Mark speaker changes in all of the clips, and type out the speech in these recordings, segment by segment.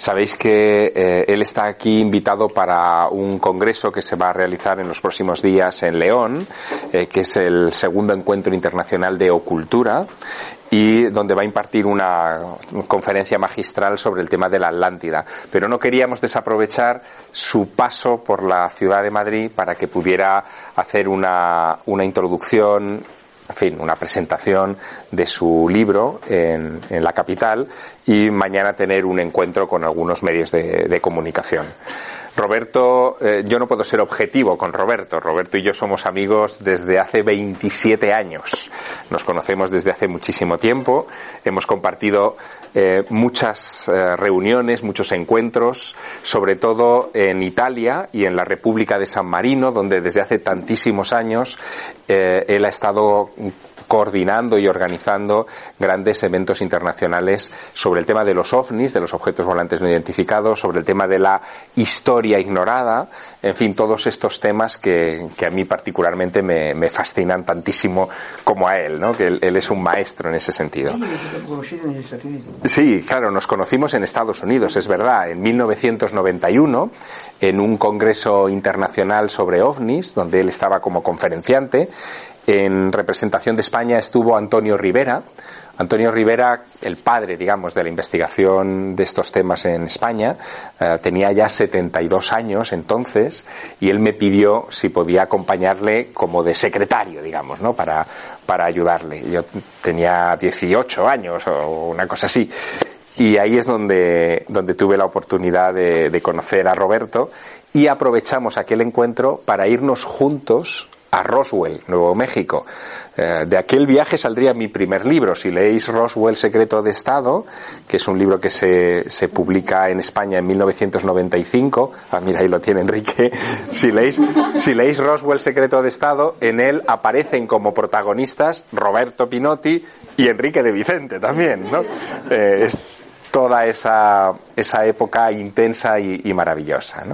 Speaker 1: Sabéis que eh, él está aquí invitado para un congreso que se va a realizar en los próximos días en León, eh, que es el segundo encuentro internacional de ocultura y donde va a impartir una conferencia magistral sobre el tema de la Atlántida. Pero no queríamos desaprovechar su paso por la ciudad de Madrid para que pudiera hacer una, una introducción en fin, una presentación de su libro en, en, la capital y mañana tener un encuentro con algunos medios de, de comunicación. Roberto, eh, yo no puedo ser objetivo con Roberto. Roberto y yo somos amigos desde hace 27 años. Nos conocemos desde hace muchísimo tiempo. Hemos compartido eh, muchas eh, reuniones, muchos encuentros, sobre todo en Italia y en la República de San Marino, donde desde hace tantísimos años él ha estado coordinando y organizando grandes eventos internacionales sobre el tema de los ovnis, de los objetos volantes no identificados, sobre el tema de la historia ignorada, en fin, todos estos temas que, que a mí particularmente me, me, fascinan tantísimo como a él, ¿no? que él, él, es un maestro en ese sentido. Sí, claro, nos conocimos en Estados Unidos, es verdad, en 1991, en un congreso internacional sobre ovnis, donde él estaba como conferenciante, en representación de España estuvo Antonio Rivera. Antonio Rivera, el padre, digamos, de la investigación de estos temas en España, eh, tenía ya 72 años entonces y él me pidió si podía acompañarle como de secretario, digamos, ¿no? Para, para ayudarle. Yo tenía 18 años o una cosa así. Y ahí es donde, donde tuve la oportunidad de, de conocer a Roberto y aprovechamos aquel encuentro para irnos juntos a Roswell, Nuevo México. Eh, de aquel viaje saldría mi primer libro. Si leéis Roswell, Secreto de Estado, que es un libro que se, se publica en España en 1995, ah, mira, ahí lo tiene Enrique. Si leéis, si leéis Roswell, Secreto de Estado, en él aparecen como protagonistas Roberto Pinotti y Enrique de Vicente también, ¿no? Eh, toda esa, esa época intensa y, maravillosa.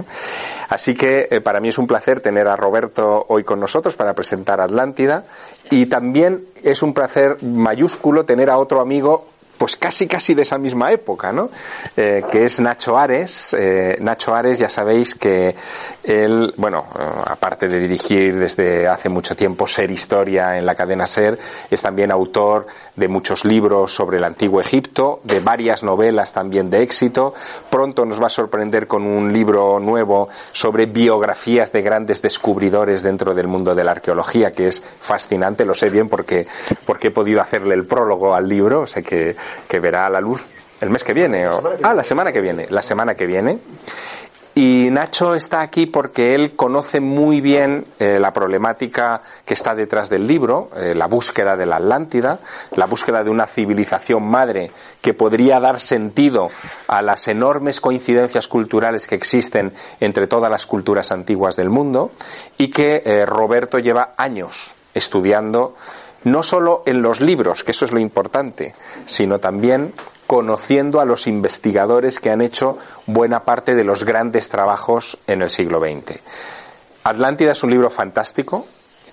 Speaker 1: Así que eh, para mí es un placer tener a Roberto hoy con nosotros para presentar Atlántida y también es un placer mayúsculo tener a otro amigo pues casi casi de esa misma época, ¿no? Eh, que es Nacho Ares. Eh, Nacho Ares, ya sabéis que él, bueno, aparte de dirigir desde hace mucho tiempo Ser Historia en la cadena Ser, es también autor de muchos libros sobre el antiguo Egipto, de varias novelas también de éxito. Pronto nos va a sorprender con un libro nuevo sobre biografías de grandes descubridores dentro del mundo de la arqueología, que es fascinante, lo sé bien porque, porque he podido hacerle el prólogo al libro, sé que que verá a la luz el mes que viene. O, ah, la semana que viene. La semana que viene. Y Nacho está aquí porque él conoce muy bien eh, la problemática que está detrás del libro, eh, la búsqueda de la Atlántida, la búsqueda de una civilización madre que podría dar sentido a las enormes coincidencias culturales que existen entre todas las culturas antiguas del mundo y que eh, Roberto lleva años estudiando no solo en los libros, que eso es lo importante, sino también conociendo a los investigadores que han hecho buena parte de los grandes trabajos en el siglo XX. Atlántida es un libro fantástico,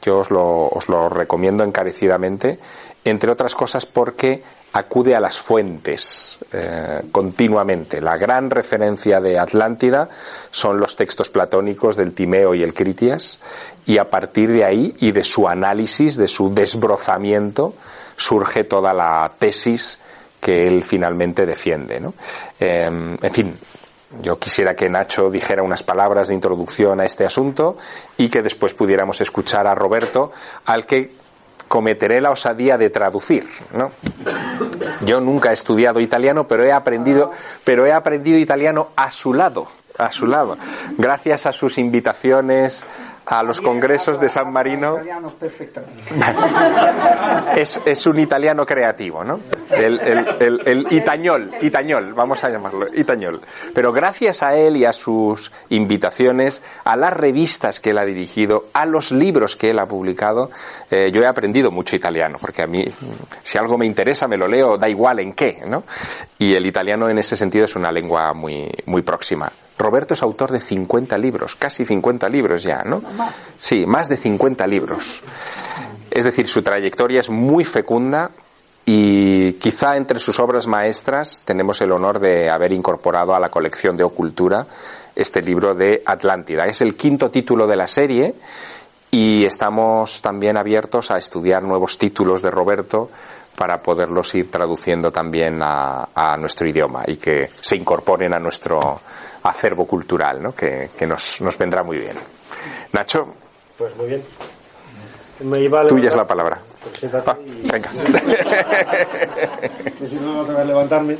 Speaker 1: yo os lo, os lo recomiendo encarecidamente, entre otras cosas porque acude a las fuentes eh, continuamente. La gran referencia de Atlántida son los textos platónicos del Timeo y el Critias, y a partir de ahí y de su análisis, de su desbrozamiento, surge toda la tesis que él finalmente defiende. Eh, en fin, yo quisiera que Nacho dijera unas palabras de introducción a este asunto y que después pudiéramos escuchar a Roberto, al que cometeré la osadía de traducir, ¿no? Yo nunca he estudiado italiano, pero he aprendido, pero he aprendido italiano a su lado, a su lado, gracias a sus invitaciones a los congresos de San Marino. Es, es un italiano creativo, ¿no? El, el, el, itañol, itañol, vamos a llamarlo, itañol. Pero gracias a él y a sus invitaciones, a las revistas que él ha dirigido, a los libros que él ha publicado, eh, yo he aprendido mucho italiano, porque a mí, si algo me interesa, me lo leo, da igual en qué, ¿no? Y el italiano en ese sentido es una lengua muy, muy próxima. Roberto es autor de 50 libros, casi 50 libros ya, ¿no? Sí, más de 50 libros. Es decir, su trayectoria es muy fecunda y quizá entre sus obras maestras tenemos el honor de haber incorporado a la colección de Ocultura este libro de Atlántida. Es el quinto título de la serie y estamos también abiertos a estudiar nuevos títulos de Roberto para poderlos ir traduciendo también a, a nuestro idioma y que se incorporen a nuestro acervo cultural, ¿no? que, que nos, nos vendrá muy bien. Nacho.
Speaker 2: Pues muy bien.
Speaker 1: Me iba Tuya es la palabra.
Speaker 2: Ah, venga. Necesito no levantarme.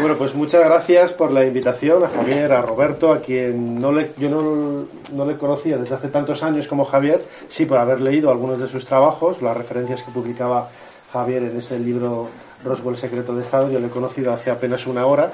Speaker 2: Bueno, pues muchas gracias por la invitación a Javier, a Roberto, a quien no le, yo no, no le conocía desde hace tantos años como Javier, sí por haber leído algunos de sus trabajos, las referencias que publicaba Javier en ese libro Roswell Secreto de Estado, yo lo he conocido hace apenas una hora,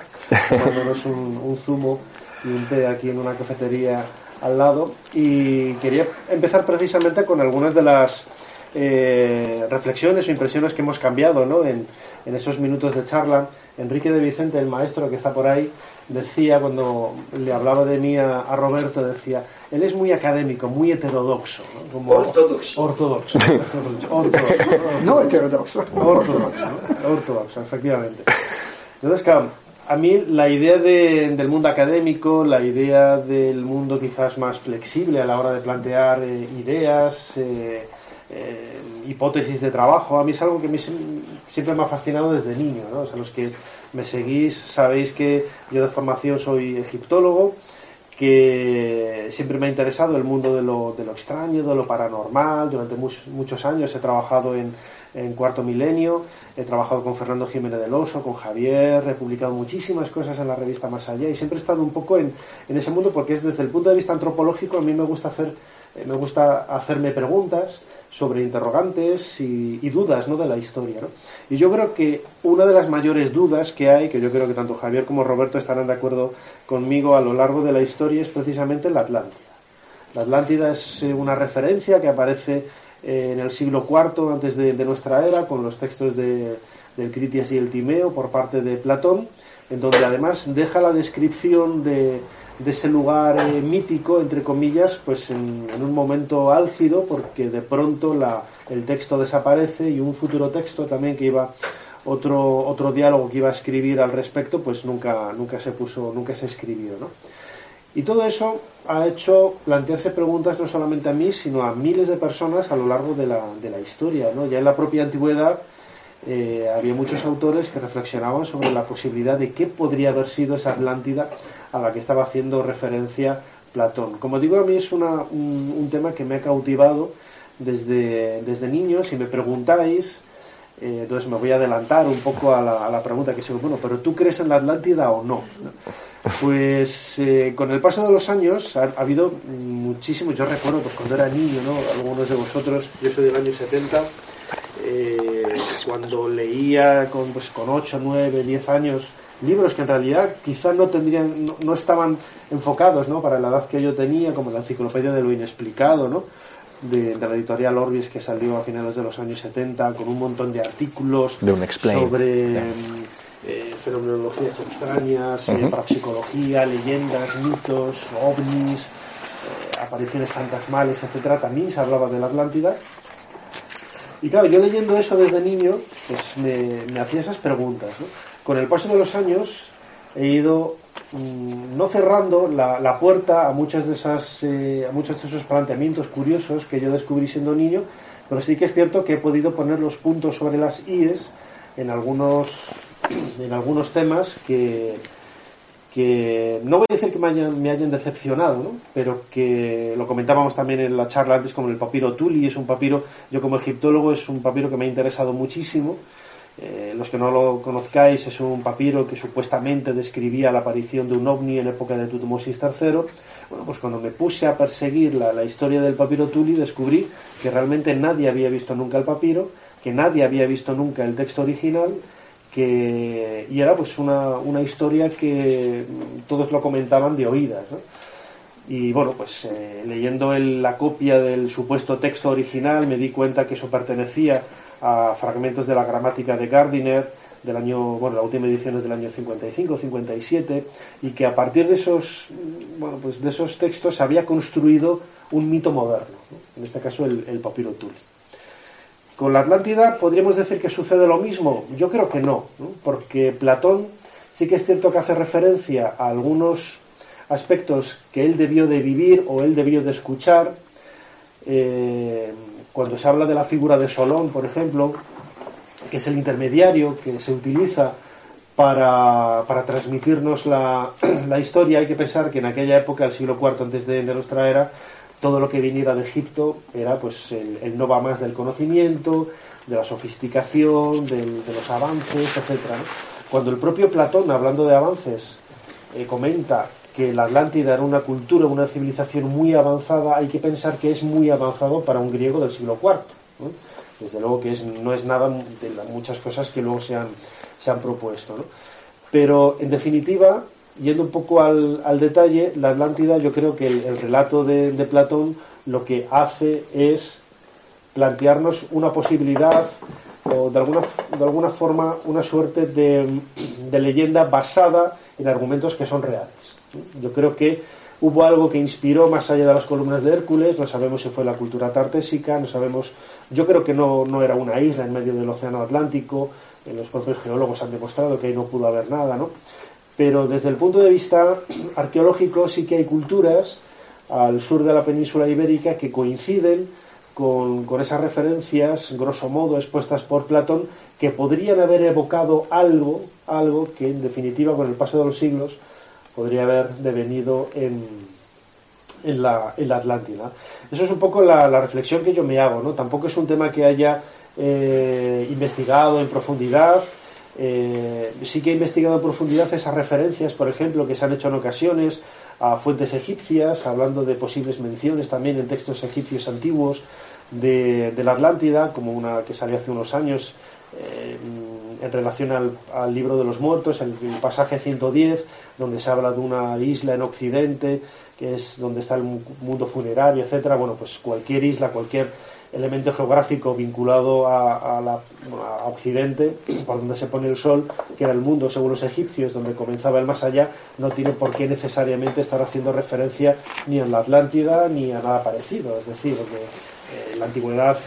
Speaker 2: tomándonos un, un zumo y un té aquí en una cafetería al lado. Y quería empezar precisamente con algunas de las eh, reflexiones o impresiones que hemos cambiado ¿no? en, en, esos minutos de charla. Enrique de Vicente, el maestro que está por ahí, decía cuando le hablaba de mí a, a Roberto, decía, él es muy académico, muy heterodoxo. ¿no?
Speaker 3: Como ortodoxo.
Speaker 2: Ortodoxo. ortodoxo.
Speaker 3: no heterodoxo.
Speaker 2: Ortodoxo, ¿no? ortodoxo, efectivamente. Entonces, claro, a mí la idea de, del mundo académico, la idea del mundo quizás más flexible a la hora de plantear eh, ideas, eh, eh, hipótesis de trabajo, a mí es algo que mí siempre me ha fascinado desde niño. ¿no? O sea, los que me seguís sabéis que yo de formación soy egiptólogo, que siempre me ha interesado el mundo de lo, de lo extraño, de lo paranormal. Durante muchos, muchos años he trabajado en, en Cuarto Milenio, he trabajado con Fernando Jiménez del Oso, con Javier, he publicado muchísimas cosas en la revista Más Allá y siempre he estado un poco en, en ese mundo porque es desde el punto de vista antropológico a mí me gusta hacer eh, me gusta hacerme preguntas sobre interrogantes y, y dudas ¿no? de la historia. ¿no? Y yo creo que una de las mayores dudas que hay, que yo creo que tanto Javier como Roberto estarán de acuerdo conmigo a lo largo de la historia, es precisamente la Atlántida. La Atlántida es eh, una referencia que aparece eh, en el siglo IV antes de, de, nuestra era, con los textos de, del Critias y el Timeo por parte de Platón, en donde además deja la descripción de, de ese lugar eh, mítico, entre comillas, pues en, un momento álgido, porque de pronto la, el texto desaparece y un futuro texto también que iba otro, otro diálogo que iba a escribir al respecto, pues nunca, nunca se puso, nunca se escribió, ¿no? Y todo eso ha hecho plantearse preguntas no solamente a mí, sino a miles de personas a lo largo de la, de la historia, ¿no? Ya en la propia antigüedad eh, había muchos autores que reflexionaban sobre la posibilidad de qué podría haber sido esa Atlántida a la que estaba haciendo referencia Platón. Como digo, a mí es una, un, tema que me ha cautivado desde, desde niño. Si me preguntáis, eh, entonces me voy a adelantar un poco a la, a la pregunta que se bueno, pero ¿tú crees en la Atlántida o no? Pues eh, con el paso de los años ha, ha, habido muchísimos, yo recuerdo pues cuando era niño, ¿no? algunos de vosotros, yo soy del año 70, eh, cuando leía pues, con 8, 9, 10 años libros que en realidad quizás no tendrían no, no, estaban enfocados ¿no? para la edad que yo tenía como la enciclopedia de lo inexplicado ¿no? de, de la editorial Orbis que salió a finales de los años 70 con un montón de artículos
Speaker 1: de un
Speaker 2: sobre yeah. eh, fenomenologías extrañas uh -huh. eh, parapsicología, leyendas, mitos, ovnis eh, apariciones fantasmales, etcétera también se hablaba de la Atlántida y claro, yo leyendo eso desde niño pues me, me hacía esas preguntas ¿no? Con el paso de los años he ido mmm, no cerrando la, la, puerta a muchas de esas eh, a muchos de esos planteamientos curiosos que yo descubrí siendo niño pero sí que es cierto que he podido poner los puntos sobre las IES en algunos en algunos temas que que no voy a decir que me hayan, me hayan decepcionado, ¿no? pero que lo comentábamos también en la charla antes como el papiro Tuli, es un papiro, yo como egiptólogo es un papiro que me ha interesado muchísimo Eh, los que no lo conozcáis, es un papiro que supuestamente describía la aparición de un ovni en época de Tutmosis III. Bueno, pues cuando me puse a perseguir la, historia del papiro Tuli, descubrí que realmente nadie había visto nunca el papiro, que nadie había visto nunca el texto original, que, y era pues una, una historia que todos lo comentaban de oídas. ¿no? Y bueno, pues eh, leyendo el- la copia del supuesto texto original me di cuenta que eso pertenecía a fragmentos de la gramática de Gardiner del año, bueno, la última edición es del año 55, 57 y que a partir de esos, bueno, pues de esos textos se había construido un mito moderno, ¿no? en este caso el, papiro Tuli. Con la Atlántida podríamos decir que sucede lo mismo. Yo creo que ¿no? porque Platón sí que es cierto que hace referencia a algunos aspectos que él debió de vivir o él debió de escuchar. Eh, cuando se habla de la figura de Solón, por ejemplo, que es el intermediario que se utiliza para, para transmitirnos la, la historia, hay que pensar que en aquella época, el siglo IV antes de, nuestra era, todo lo que viniera de Egipto era pues el, el no va más del conocimiento, de la sofisticación, de los avances, ¿no? Cuando el propio Platón, hablando de avances, eh, comenta que la Atlántida era una cultura, una civilización muy avanzada, hay que pensar que es muy avanzado para un griego del siglo IV. Desde luego que es, no es nada de las muchas cosas que luego se han, se han propuesto. ¿no? Pero, en definitiva, yendo un poco al, al detalle, la Atlántida, yo creo que el, el relato de, de Platón lo que hace es plantearnos una posibilidad o de alguna, de alguna forma una suerte de, de leyenda basada en argumentos que son reales. Yo creo que hubo algo que inspiró más allá de las columnas de Hércules, no sabemos si fue la cultura tartésica, no sabemos, yo creo que no, no era una isla en medio del océano Atlántico, eh, los propios geólogos han demostrado que ahí no pudo haber nada, ¿no? Pero desde el punto de vista arqueológico sí que hay culturas al sur de la península ibérica que coinciden con, con esas referencias, grosso modo, expuestas por Platón, que podrían haber evocado algo, algo que en definitiva con el paso de los siglos podría haber devenido en, en, la, en la Atlántida. Eso es un poco la, reflexión que yo me hago, ¿no? Tampoco es un tema que haya eh, investigado en profundidad. Eh, sí que he investigado en profundidad esas referencias, por ejemplo, que se han hecho en ocasiones a fuentes egipcias, hablando de posibles menciones también en textos egipcios antiguos de la Atlántida, como una que salió hace unos años eh, en relación al, libro de los muertos, el, pasaje 110, donde se habla de una isla en Occidente, que es donde está el mundo funerario, etcétera. Bueno, pues cualquier isla, cualquier elemento geográfico vinculado a, la, a, Occidente, por donde se pone el sol, que era el mundo según los egipcios, donde comenzaba el más allá, no tiene por qué necesariamente estar haciendo referencia ni a la Atlántida ni a nada parecido. Es decir, que en la antigüedad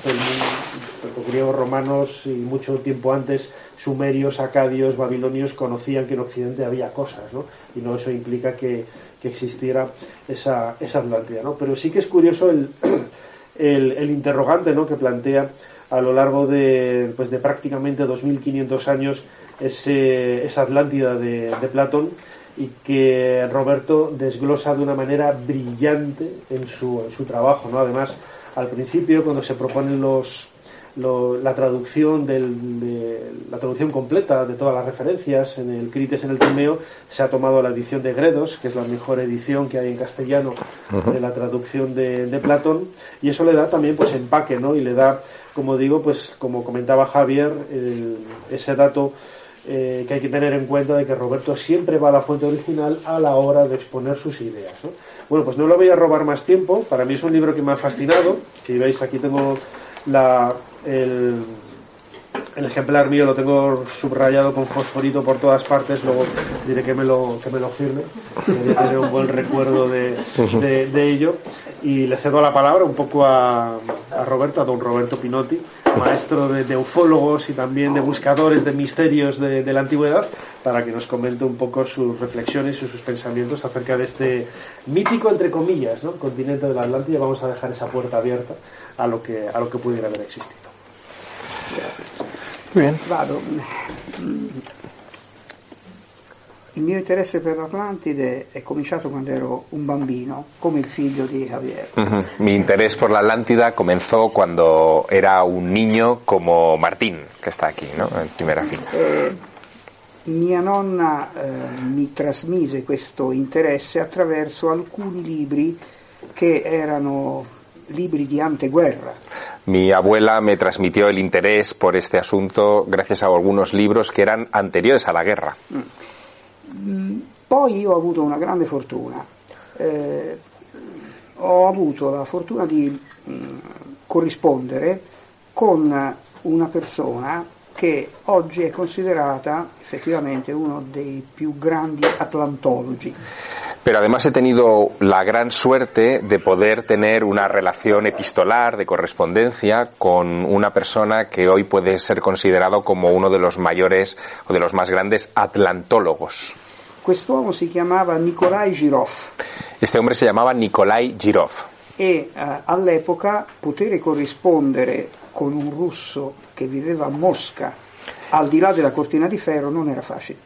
Speaker 2: los griegos romanos y mucho tiempo antes sumerios, acadios, babilonios conocían que en Occidente había cosas, ¿no? Y no eso implica que, que existiera esa, esa Atlántida, ¿no? Pero sí que es curioso el, el, el interrogante, ¿no? Que plantea a lo largo de, pues de prácticamente 2.500 años ese, esa Atlántida de, de Platón y que Roberto desglosa de una manera brillante en su, en su trabajo, ¿no? Además, al principio, cuando se proponen los, lo, la traducción del, de, la traducción completa de todas las referencias en el Crites en el Timeo se ha tomado la edición de Gredos que es la mejor edición que hay en castellano uh -huh. de la traducción de, de, Platón y eso le da también pues empaque no y le da como digo pues como comentaba Javier el, ese dato eh, que hay que tener en cuenta de que Roberto siempre va a la fuente original a la hora de exponer sus ideas ¿no? bueno pues no lo voy a robar más tiempo para mí es un libro que me ha fascinado que veis aquí tengo la, el, el, ejemplar mío lo tengo subrayado con fosforito por todas partes, luego diré que me lo, que me lo firme, que tener un buen recuerdo de, de, de, ello. Y le cedo la palabra un poco a, a Roberto, a don Roberto Pinotti, maestro de, de, ufólogos y también de buscadores de misterios de, de, la antigüedad, para que nos comente un poco sus reflexiones y sus pensamientos acerca de este mítico, entre comillas, ¿no? continente de la Atlántida. Vamos a dejar esa puerta abierta a lo que, a lo que pudiera haber existido.
Speaker 4: Muy bien.
Speaker 3: Il mio interesse per l'Atlantide è cominciato quando ero un bambino, come il figlio di Javier.
Speaker 1: Ujú. Mi interés por la Atlántida comenzó cuando era un niño como Martín, que está aquí, ¿no? En primera fila.
Speaker 3: Mia nonna eh, mi trasmise questo interesse attraverso alcuni libri che erano libri di anteguerra.
Speaker 1: Mi abuela me transmitió el interés por este asunto gracias a algunos libros que eran anteriores a la guerra.
Speaker 3: Poi io ho avuto una grande fortuna. Eh, ho avuto la fortuna di mh, corrispondere con una persona che oggi è considerata effettivamente uno dei più grandi atlantologi.
Speaker 1: Pero además he tenido la gran suerte de poder tener una relación epistolar, de correspondencia, con una persona que hoy puede ser considerado como uno de los mayores o de los más grandes atlantólogos.
Speaker 3: Quest'uomo si chiamava Nikolai Girov
Speaker 1: Este hombre se llamaba Nikolai Girov.
Speaker 3: e eh, all'epoca poter corrispondere con un russo che viveva a Mosca al di là della cortina di ferro non era facile.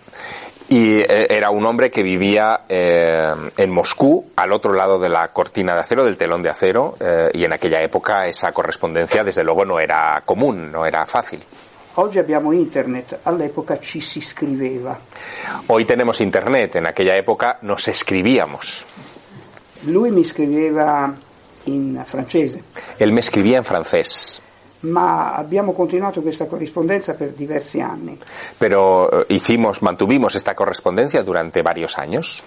Speaker 1: Y eh, era un hombre que vivía eh, en Moscú, al otro lado de la cortina de acero, del telón de acero, eh, y en aquella época esa correspondencia desde luego no era común, no era fácil.
Speaker 3: Oggi abbiamo internet, all'epoca ci si scriveva.
Speaker 1: Hoy tenemos internet, en aquella época nos escribíamos.
Speaker 3: Lui mi scriveva in francese,
Speaker 1: Él me escribía en francés,
Speaker 3: ma abbiamo continuato questa corrispondenza per diversi anni.
Speaker 1: pero eh, hicimos, mantuvimos esta correspondencia durante varios años.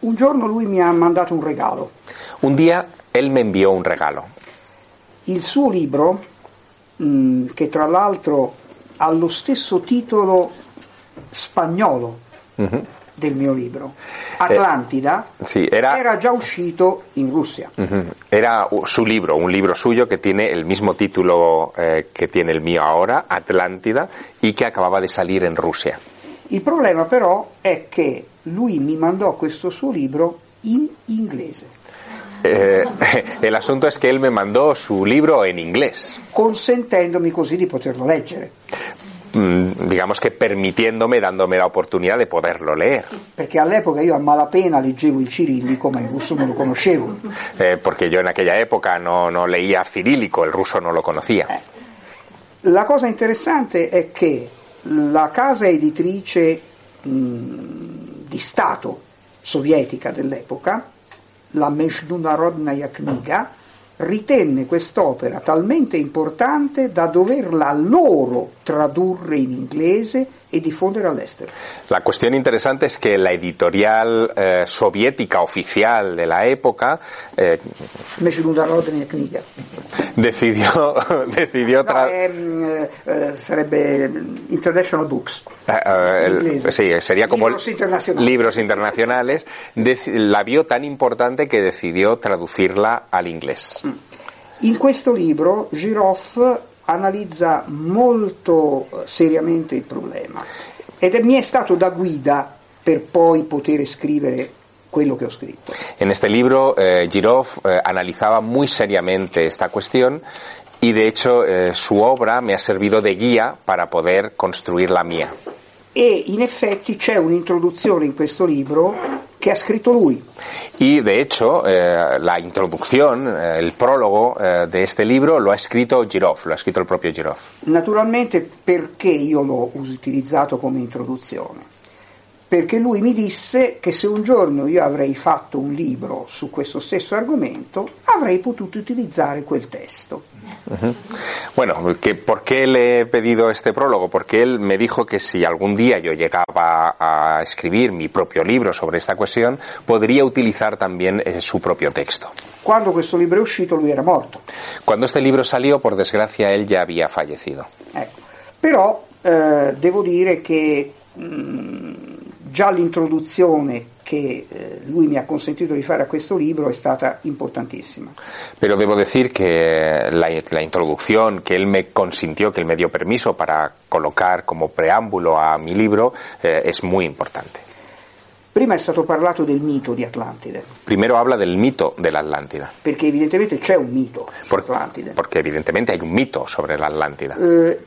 Speaker 3: Un giorno lui mi ha mandato un regalo,
Speaker 1: Un día él me envió un regalo,
Speaker 3: il suo libro, mh, che tra l'altro ha lo stesso titolo spagnolo del mio libro, Atlantida,
Speaker 1: Sí, era-
Speaker 3: era già uscito in Russia.
Speaker 1: Ujú. Era su libro, un libro suyo que tiene el mismo título eh, que tiene el mío ahora, Atlántida, y que acababa de salir en Rusia.
Speaker 3: Il problema però è che lui mi mandò questo suo libro in inglese,
Speaker 1: Eh, el asunto es que él me mandó su libro en inglés,
Speaker 3: consentendomi così di poterlo leggere,
Speaker 1: digamos que permitiéndome, dándome la oportunidad de poderlo leer,
Speaker 3: perché all'epoca io a malapena leggevo il cirillico, ma il russo non lo conoscevo.
Speaker 1: Eh, porque yo en aquella época no, no leía cirílico, el ruso no lo conocía.
Speaker 3: La cosa interessante è che la casa editrice mh, di Stato sovietica dell'epoca, la Mezhnarodnaya Kniga, ritenne quest'opera talmente importante da doverla loro tradurre in inglese e diffondere all'estero.
Speaker 1: La cuestión interesante es que la editorial eh, soviética oficial de la época eh, decidió, decidió
Speaker 3: No,
Speaker 1: tra-
Speaker 3: è, mh, eh, sarebbe International Books.
Speaker 1: Eh, eh, el- sí, sería como
Speaker 3: Libros internacionales.
Speaker 1: libros internacionales. La vio tan importante que decidió traducirla al inglés.
Speaker 3: In questo libro Girov analizza molto eh, seriamente il problema ed è- mi è stato da guida per poi poter scrivere quello che ho scritto.
Speaker 1: En este libro, eh, Girov eh, analizaba muy seriamente esta cuestión y, de hecho, eh, su obra me ha servido de guía para poder construir la mía.
Speaker 3: E in effetti c'è un'introduzione in questo libro che ha scritto lui.
Speaker 1: Y, de hecho, eh, la introducción, eh, el prólogo eh, de este libro lo ha escrito Girov, lo ha escrito el propio Girov.
Speaker 3: Naturalmente perché io l'ho utilizzato come introduzione? Perché lui mi disse che se un giorno io avrei fatto un libro su questo stesso argomento avrei potuto utilizzare quel testo.
Speaker 1: Bueno, que, ¿por qué le he pedido este prólogo? Porque él me dijo que si algún día yo llegaba a escribir mi propio libro sobre esta cuestión, podría utilizar también eh, su propio texto.
Speaker 3: Quando questo libro è uscito lui era morto.
Speaker 1: Cuando este libro salió, por desgracia, él ya había fallecido.
Speaker 3: Ecco. Però eh, devo dire che mh, già l'introduzione che eh, lui mi ha consentito di fare a questo libro è stata importantissima.
Speaker 1: Pero debo decir que la, la introducción que él me consintió, que él me dio permiso para colocar como preámbulo a mi libro, eh, es muy importante.
Speaker 3: Prima è stato parlato del mito di Atlantide,
Speaker 1: Primero habla del mito de la Atlántida,
Speaker 3: perché evidentemente c'è un mito
Speaker 1: por- porque evidentemente hay un mito sobre la Atlántida.
Speaker 3: Eh,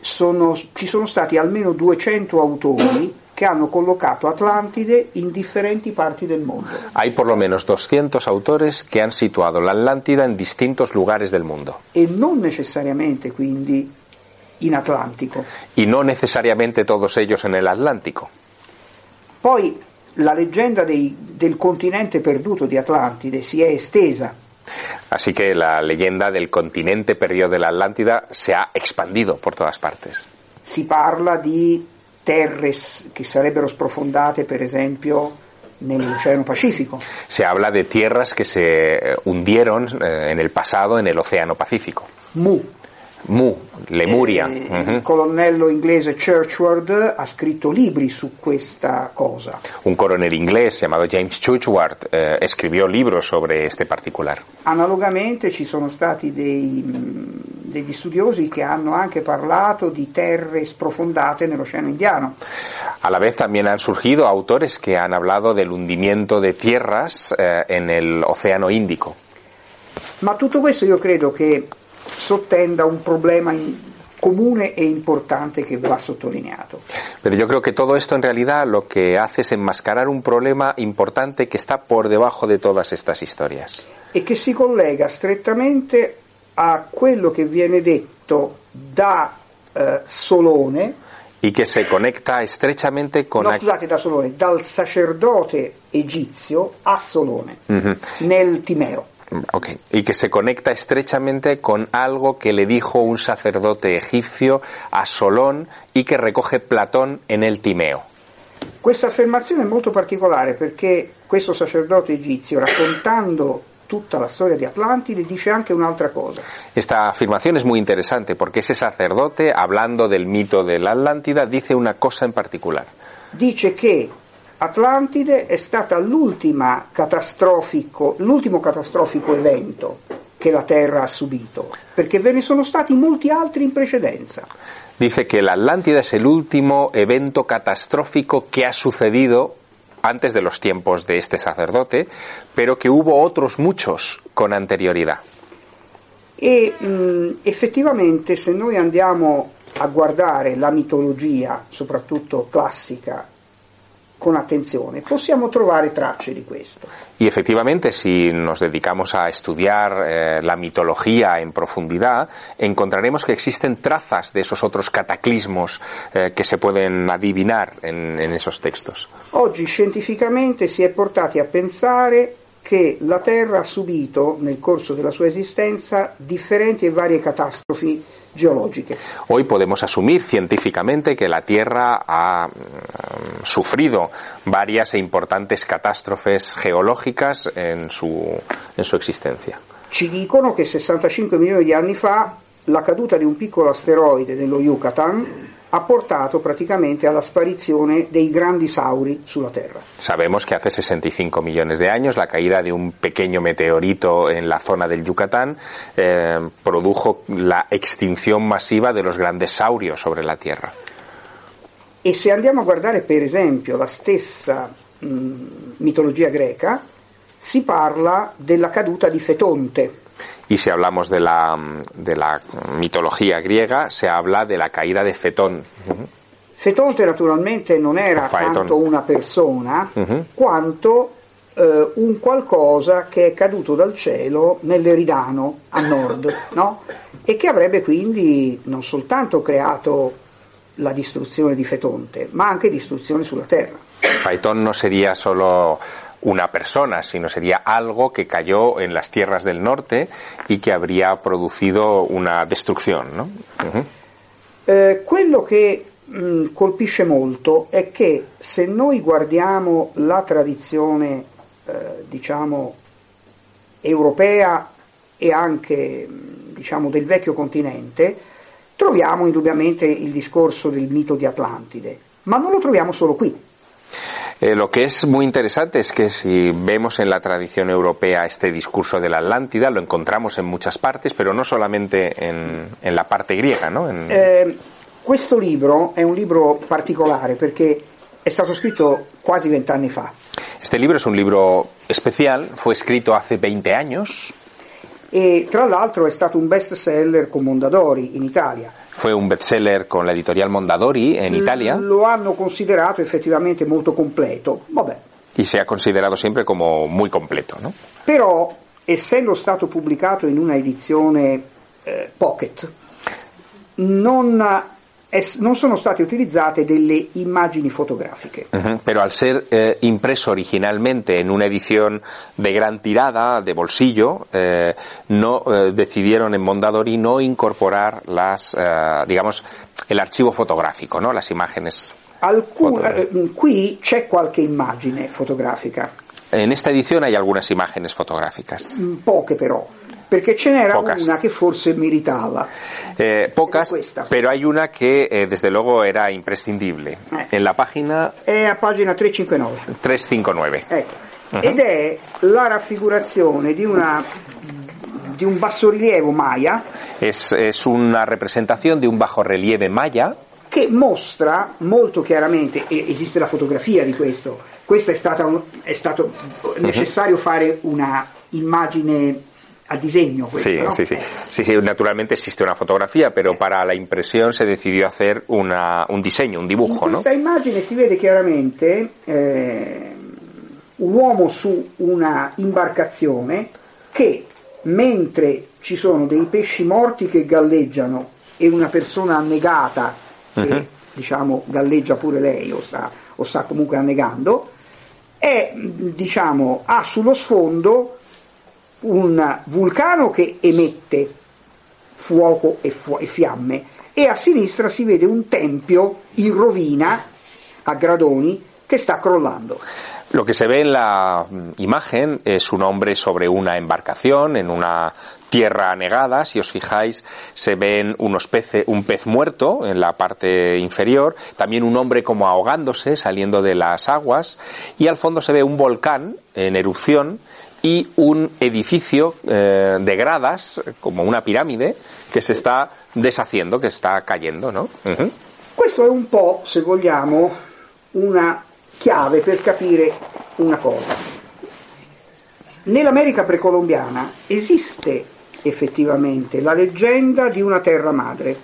Speaker 3: sono, ci sono stati almeno 200 autori che hanno collocato Atlantide in differenti parti del mondo.
Speaker 1: Hay por lo menos 200 autores que han situado la Atlántida en distintos lugares del mundo.
Speaker 3: E non necessariamente quindi in Atlantico.
Speaker 1: Y no necesariamente todos ellos en el Atlántico.
Speaker 3: Poi la leggenda dei- del continente perduto di Atlantide si è estesa
Speaker 1: Así que la leyenda del continente perdido de la Atlántida se ha expandido por todas partes.
Speaker 3: si parla di terre s- che sarebbero sprofondate per esempio nell'Oceano Pacifico.
Speaker 1: Se habla de tierras que se hundieron eh, en el pasado en el Océano Pacífico.
Speaker 3: Mu,
Speaker 1: Mu, Lemuria.
Speaker 3: Eh. Il colonnello inglese Churchward ha scritto libri su questa cosa.
Speaker 1: Un coronel inglés llamado James Churchward eh, escribió libros sobre este particular.
Speaker 3: Analogamente ci sono stati dei, mh, degli studiosi che hanno anche parlato di terre sprofondate nell'Oceano Indiano.
Speaker 1: A la vez también han surgido autores que han hablado del hundimiento de tierras eh, en el Océano Índico.
Speaker 3: Ma tutto questo io credo che sottenda un problema comune e importante che va sottolineato.
Speaker 1: Pero yo creo que todo esto en realidad lo que hace es enmascarar un problema importante que está por debajo de todas estas historias.
Speaker 3: e che si collega strettamente a quello che viene detto da eh, Solone,
Speaker 1: Y que se conecta estrechamente con...
Speaker 3: no scusate da Solone, dal sacerdote egizio a Solone,
Speaker 1: Ujú.
Speaker 3: nel Timeo.
Speaker 1: Ok. Y que se conecta estrechamente con algo que le dijo un sacerdote egipcio a Solón y que recoge Platón en el Timeo.
Speaker 3: Questa affermazione è molto particolare perché questo sacerdote egizio, raccontando tutta la storia di Atlantide, dice anche un'altra cosa.
Speaker 1: Esta afirmación es muy interesante porque ese sacerdote, hablando del mito de la Atlántida, dice una cosa en particular.
Speaker 3: Dice che Atlantide è stata l'ultima catastrofico, l'ultimo catastrofico evento che la Terra ha subito, perché ve ne sono stati molti altri in precedenza.
Speaker 1: Dice que la Atlántida es el último evento catastrófico que ha sucedido antes de los tiempos de este sacerdote, pero que hubo otros muchos con anterioridad.
Speaker 3: E mh, effettivamente se noi andiamo a guardare la mitologia, soprattutto classica, con attenzione, possiamo trovare tracce di questo.
Speaker 1: Y efectivamente, si nos dedicamos a estudiar eh, la mitología en profundidad, encontraremos que existen trazas de esos otros cataclismos eh, que se pueden adivinar en, en esos textos.
Speaker 3: Oggi scientificamente si è portati a pensare che la Terra ha subito nel corso della sua esistenza differenti e varie catastrofi geologiche.
Speaker 1: Hoy podemos asumir científicamente que la Tierra ha mm, sufrido varias e importantes catástrofes geológicas en su, en su existencia.
Speaker 3: Ci dicono che 65 milioni di anni fa la caduta di un piccolo asteroide nello Yucatan ha portato praticamente alla sparizione dei grandi sauri sulla Terra.
Speaker 1: Sabemos que hace 65 millones de años la caída de un pequeño meteorito en la zona del Yucatán eh, produjo la extinción masiva de los grandes saurios sobre la Tierra.
Speaker 3: E se andiamo a guardare per esempio la stessa mh, mitologia greca, si parla della caduta di Fetonte,
Speaker 1: Y si hablamos de la, de la mitología griega, se habla de la caída de Fetón.
Speaker 3: Fetonte naturalmente non era
Speaker 1: Faeton.
Speaker 3: tanto una persona
Speaker 1: Mhm.
Speaker 3: quanto eh, un qualcosa che è caduto dal cielo nell'Eridano a nord, no? e che avrebbe quindi non soltanto creato la distruzione di Fetonte, ma anche distruzione sulla terra.
Speaker 1: Faetón no sería solo una persona, sino sería algo que cayó en las tierras del norte y que habría producido una destrucción. ¿no? Ujú.
Speaker 3: Eh, quello che mh, colpisce molto è che se noi guardiamo la tradizione, eh, diciamo, europea e anche mh, diciamo, del vecchio continente, troviamo indubbiamente il discorso del mito di Atlantide, ma non lo troviamo solo qui.
Speaker 1: Eh, lo que es muy interesante es que si vemos en la tradición europea este discurso de la Atlántida, lo encontramos en muchas partes, pero no solamente en, en la parte griega. ¿no? En-
Speaker 3: Eh, questo libro è un libro particolare perché è stato scritto quasi vent'anni fa
Speaker 1: Este libro es un libro especial, fue escrito hace 20 años,
Speaker 3: e tra l'altro è stato un best seller con Mondadori in Italia.
Speaker 1: Fue un bestseller con la editorial Mondadori en Italia.
Speaker 3: Lo hanno considerato effettivamente molto completo. Vabbè.
Speaker 1: Y se ha considerado siempre como muy completo, ¿no?
Speaker 3: Però, essendo stato pubblicato in una edizione eh, pocket, non, es- non sono state utilizzate delle immagini fotografiche.
Speaker 1: Ujú, Pero al ser eh, impreso originalmente en una edición de gran tirada, de bolsillo, eh, no eh, decidieron en Mondadori no incorporar las, eh, digamos, el archivo fotográfico, ¿no? Las imágenes.
Speaker 3: Alcun-
Speaker 1: Foto-
Speaker 3: eh, qui c'è qualche immagine fotografica,
Speaker 1: En esta edición hay algunas imágenes fotográficas,
Speaker 3: mm, poche però, perché ce n'era
Speaker 1: Pocas.
Speaker 3: una che forse meritava.
Speaker 1: Eh, pocas,
Speaker 3: Questa.
Speaker 1: pero hay una que eh, desde luego era imprescindible.
Speaker 3: Eh.
Speaker 1: En la página
Speaker 3: È a pagina 359.
Speaker 1: 359.
Speaker 3: Ecco. Ed è la raffigurazione di, una, di un bassorilievo maya
Speaker 1: Es, es una representación de un bajorrelieve maya
Speaker 3: che mostra molto chiaramente, e esiste la fotografia di questo, questo è, stata è stato necessario fare una immagine a disegno. questo,
Speaker 1: Sí,
Speaker 3: no?
Speaker 1: sí, sí. Sí, sí, naturalmente existe una fotografía, pero para la impresión se decidió hacer una, un diseño, un
Speaker 3: In
Speaker 1: dibujo, ¿no?
Speaker 3: questa immagine si vede chiaramente eh, un uomo su una imbarcazione che mentre ci sono dei pesci morti che galleggiano e una persona annegata che
Speaker 1: Mhm.
Speaker 3: diciamo galleggia pure lei o sta, o sta comunque annegando, è, diciamo, ha sullo sfondo un vulcano che emette fuoco e, fu- e fiamme e a sinistra si vede un tempio in rovina a gradoni che sta crollando.
Speaker 1: Lo que se ve en la mm, imagen es un hombre sobre una embarcación en una tierra anegada. Si os fijáis, se ven unos peces, un pez muerto en la parte inferior, también un hombre como ahogándose, saliendo de las aguas, y al fondo se ve un volcán en erupción y un edificio eh, de gradas, como una pirámide, que se está deshaciendo, que está cayendo, ¿no? Ujú.
Speaker 3: Questo è un po', se vogliamo, una chiave per capire una cosa. Nell'America precolombiana esiste effettivamente la leggenda di una terra madre.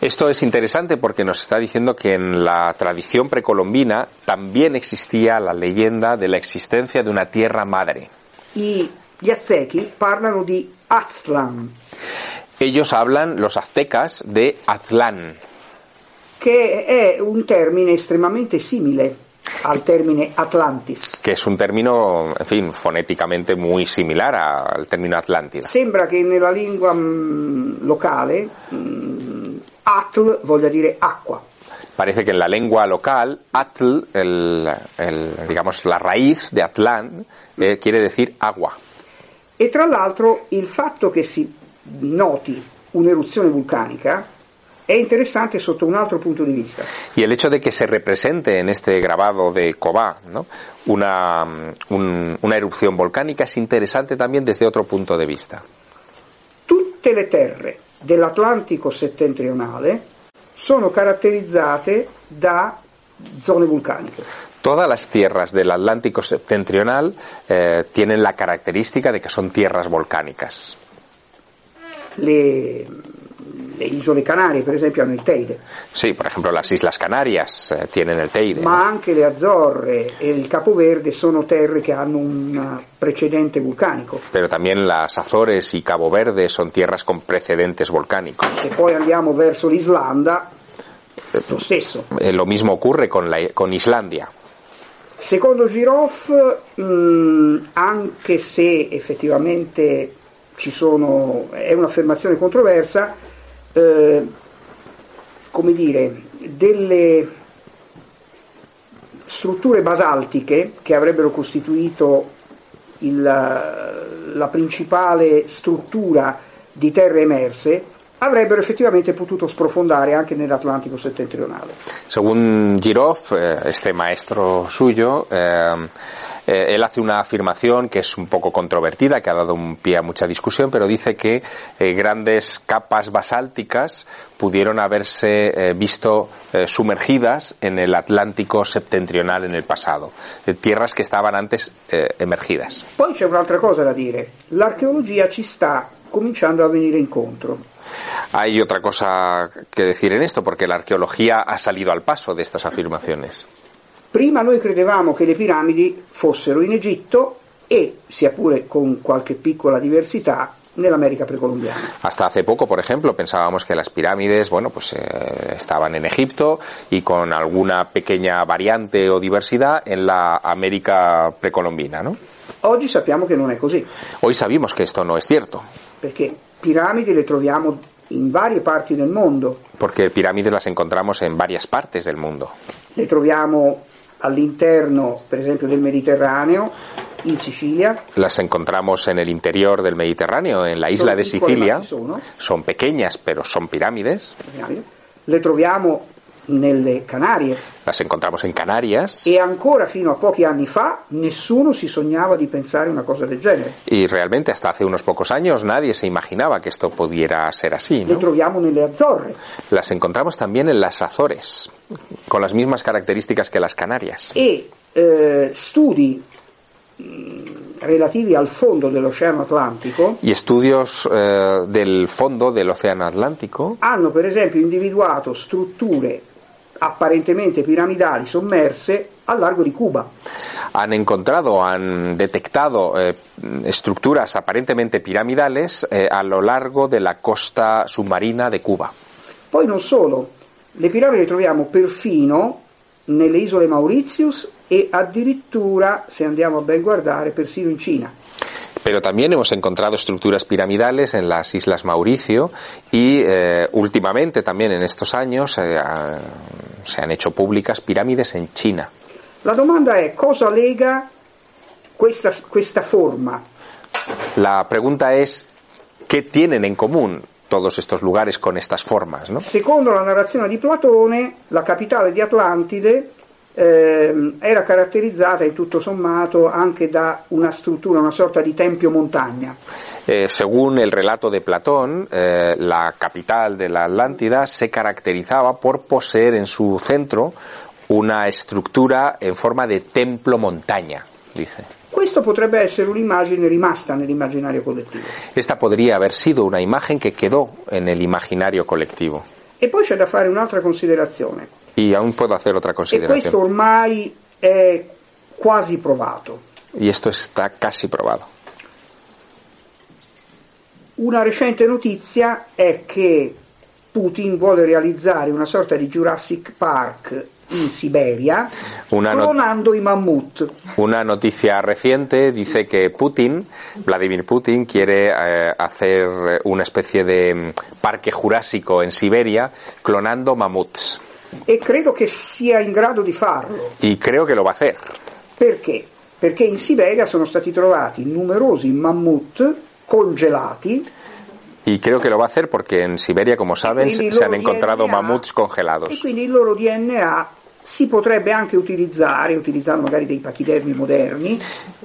Speaker 1: Esto es interesante porque nos está diciendo que en la tradición precolombina también existía la leyenda de la existencia de una tierra madre.
Speaker 3: I, gli Aztechi parlano di Aztlan,
Speaker 1: Ellos hablan, los aztecas, de Aztlán,
Speaker 3: che è un termine estremamente simile al termine Atlantis.
Speaker 1: que es un término, en fin, fonéticamente muy similar al término Atlántida.
Speaker 3: Sembra che nella lingua mm, locale mm, Atl voglia dire acqua.
Speaker 1: Parece que en la lengua local, Atl, el, el, digamos, la raíz de Atlán, eh, quiere decir agua.
Speaker 3: E tra l'altro il fatto che si noti un'eruzione vulcanica è interessante sotto un altro punto di vista.
Speaker 1: Y el hecho de que se represente en este grabado de Cobá ¿no? una, mm, un- una erupción volcánica es interesante también desde otro punto de vista.
Speaker 3: Tutte le terre dell'Atlantico settentrionale sono caratterizzate da zone vulcaniche.
Speaker 1: Todas las tierras del Atlántico septentrional eh, tienen la característica de que son tierras volcánicas.
Speaker 3: Le, le isole Canarie, per esempio, hanno il Teide,
Speaker 1: Sí, por ejemplo, las Islas Canarias eh, tienen el Teide. ¿no?
Speaker 3: ma anche le Azzorre e il Capoverde sono terre che hanno un precedente vulcanico.
Speaker 1: Pero también las Azores y Cabo Verde son tierras con precedentes volcánicos.
Speaker 3: Se poi andiamo verso l'Islanda, lo stesso.
Speaker 1: Eh, lo mismo ocurre con, la, con Islandia.
Speaker 3: Secondo Giroff, mh, anche se effettivamente ci sono, è un'affermazione controversa, eh, come dire, delle strutture basaltiche che avrebbero costituito il- la principale struttura di terre emerse avrebbero effettivamente potuto sprofondare anche nell'Atlantico settentrionale.
Speaker 1: Según Girov, eh, este maestro suyo, eh, eh, él hace una afirmación que es un poco controvertida, que ha dado un pie a mucha discusión, pero dice que eh, grandes capas basálticas pudieron haberse eh, visto sumergidas en el Atlántico septentrional en el pasado, de tierras que estaban antes emergidas.
Speaker 3: Poi c'è un'altra cosa da dire, l'archeologia ci sta cominciando a venire incontro.
Speaker 1: Hay otra cosa que decir en esto, porque la arqueología ha salido al paso de estas afirmaciones.
Speaker 3: Prima noi credevamo che le piramidi fossero in Egitto e, sia pure con qualche piccola diversità, nell'America precolombiana.
Speaker 1: Hasta hace poco, por ejemplo, pensábamos que las pirámides, bueno, pues eh, estaban en Egipto y con alguna pequeña variante o diversidad en la América precolombina, ¿no?
Speaker 3: Oggi sappiamo che non è così,
Speaker 1: Hoy sabemos que esto no es cierto,
Speaker 3: perché piramidi le troviamo in varie parti del mondo,
Speaker 1: porque pirámides las encontramos en varias partes del mundo.
Speaker 3: le troviamo all'interno, per esempio, del Mediterraneo, in Sicilia,
Speaker 1: Las encontramos en el interior del Mediterráneo, en la isla de Sicilia. Son pequeñas, pero son pirámides.
Speaker 3: le troviamo nelle Canarie
Speaker 1: Las encontramos en Canarias.
Speaker 3: e ancora fino a pochi anni fa nessuno si sognava di pensare una cosa del genere.
Speaker 1: Y realmente hasta hace unos pocos años nadie se imaginaba que esto pudiera ser así.
Speaker 3: Le
Speaker 1: ¿no?
Speaker 3: troviamo nelle Azzorre
Speaker 1: Las encontramos también en las Azores, con las mismas características que las Canarias.
Speaker 3: e eh, studi mh, relativi al fondo dell'Oceano Atlantico
Speaker 1: Y estudios eh, del fondo del Océano Atlántico
Speaker 3: hanno per esempio individuato strutture apparentemente piramidali sommerse al largo di Cuba.
Speaker 1: han encontrado, han detectado eh, estructuras aparentemente piramidales eh, a lo largo de la costa submarina de Cuba.
Speaker 3: Poi non solo, le piramidi le troviamo perfino nelle isole Mauritius e addirittura, se andiamo a ben guardare, persino in Cina.
Speaker 1: Pero también hemos encontrado estructuras piramidales en las Islas Mauricio y eh, últimamente también en estos años eh, ah, se han hecho públicas pirámides en China.
Speaker 3: La domanda è cosa lega questa, questa forma
Speaker 1: La pregunta es, ¿qué tienen en común todos estos lugares con estas formas? ¿no?
Speaker 3: Secondo la narrazione di Platone, la capitale di Atlantide ehm, era caratterizzata in tutto sommato anche da una struttura, una sorta di tempio montagna.
Speaker 1: Eh, según el relato de Platón, eh, la capital de la Atlántida se caracterizaba por poseer en su centro una estructura en forma de templo montaña, dice.
Speaker 3: Questo potrebbe essere un'immagine rimasta nell'immaginario collettivo.
Speaker 1: Esta podría haber sido una imagen que quedó en el imaginario colectivo.
Speaker 3: E poi c'è da fare un'altra considerazione,
Speaker 1: Y aún puedo hacer otra
Speaker 3: e questo ormai è quasi provato.
Speaker 1: Y esto está casi probado.
Speaker 3: Una recente notizia è che Putin vuole realizzare una sorta di Jurassic Park in Siberia
Speaker 1: Una
Speaker 3: clonando i mammut.
Speaker 1: Una noticia reciente dice que Putin, Vladimir Putin, quiere eh, hacer una especie de mm, parque jurásico en Siberia clonando mamuts.
Speaker 3: E credo che sia in grado di farlo.
Speaker 1: Y creo que lo va a hacer.
Speaker 3: Perché? Perché in Siberia sono stati trovati numerosi mammut congelati
Speaker 1: Y creo que lo va a hacer porque en Siberia, como saben,
Speaker 3: quindi il
Speaker 1: se han encontrado
Speaker 3: DNA
Speaker 1: mamuts
Speaker 3: e
Speaker 1: congelados.
Speaker 3: quindi il loro DNA si potrebbe anche utilizzare, utilizzando magari dei pachidermi moderni,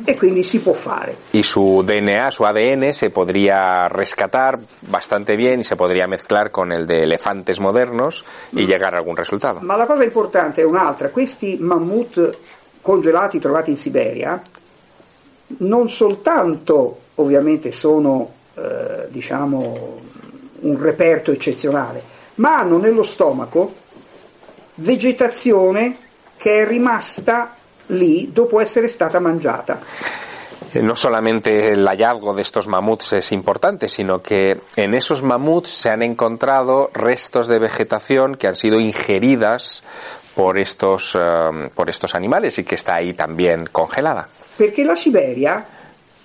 Speaker 3: e quindi si può fare.
Speaker 1: Y su DNA, su ADN, se podría rescatar bastante bien y se podría mezclar con el de elefantes modernos y llegar a algún resultado.
Speaker 3: Ma la cosa importante è un'altra, questi mammut congelati trovati in Siberia non soltanto ovviamente sono eh, diciamo un reperto eccezionale, ma hanno nello stomaco vegetazione che è rimasta lì dopo essere stata mangiata.
Speaker 1: Eh, No solamente el hallazgo de estos mamuts es importante, sino que en esos mamuts se han encontrado restos de vegetación que han sido ingeridas por estos, eh, por estos animales y que está ahí también congelada.
Speaker 3: Perché la Siberia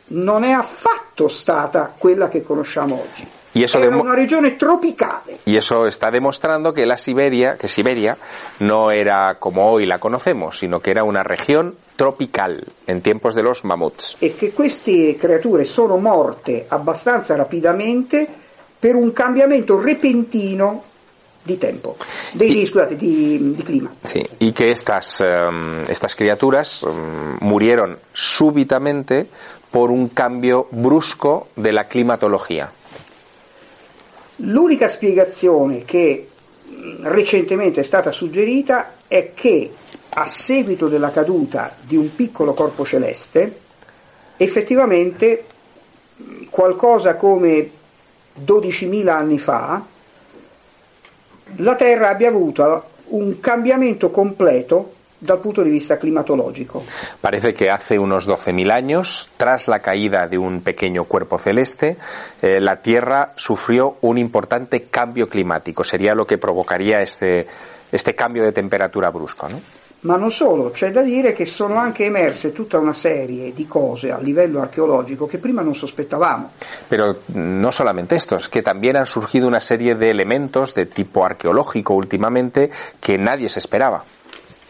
Speaker 3: non è affatto stata quella che conosciamo oggi.
Speaker 1: Y eso
Speaker 3: Era
Speaker 1: demo-
Speaker 3: una regione tropicale.
Speaker 1: Y eso está demostrando que la Siberia, que Siberia no era como hoy la conocemos, sino que era una región tropical en tiempos de los mamuts.
Speaker 3: e che queste creature sono morte abbastanza rapidamente per un cambiamento repentino di tempo, di, scusate, di, di clima.
Speaker 1: Sí, y que estas, em, estas criaturas em, murieron súbitamente por un cambio brusco de la climatología.
Speaker 3: L'unica spiegazione che recentemente è stata suggerita è che a seguito della caduta di un piccolo corpo celeste, effettivamente qualcosa come 12.000 anni fa, la Terra abbia avuto un cambiamento completo dal punto di vista climatologico.
Speaker 1: Parece que hace unos 12.000 años, tras la caída de un pequeño cuerpo celeste, eh, la Tierra sufrió un importante cambio climático. Sería lo que provocaría este, este cambio de temperatura brusco. ¿no?
Speaker 3: Ma non solo, c'è da dire che sono anche emerse tutta una serie di cose a livello archeologico che prima non sospettavamo.
Speaker 1: Pero no solamente esto, es que también han surgido una serie de elementos de tipo arqueológico últimamente que nadie se esperaba.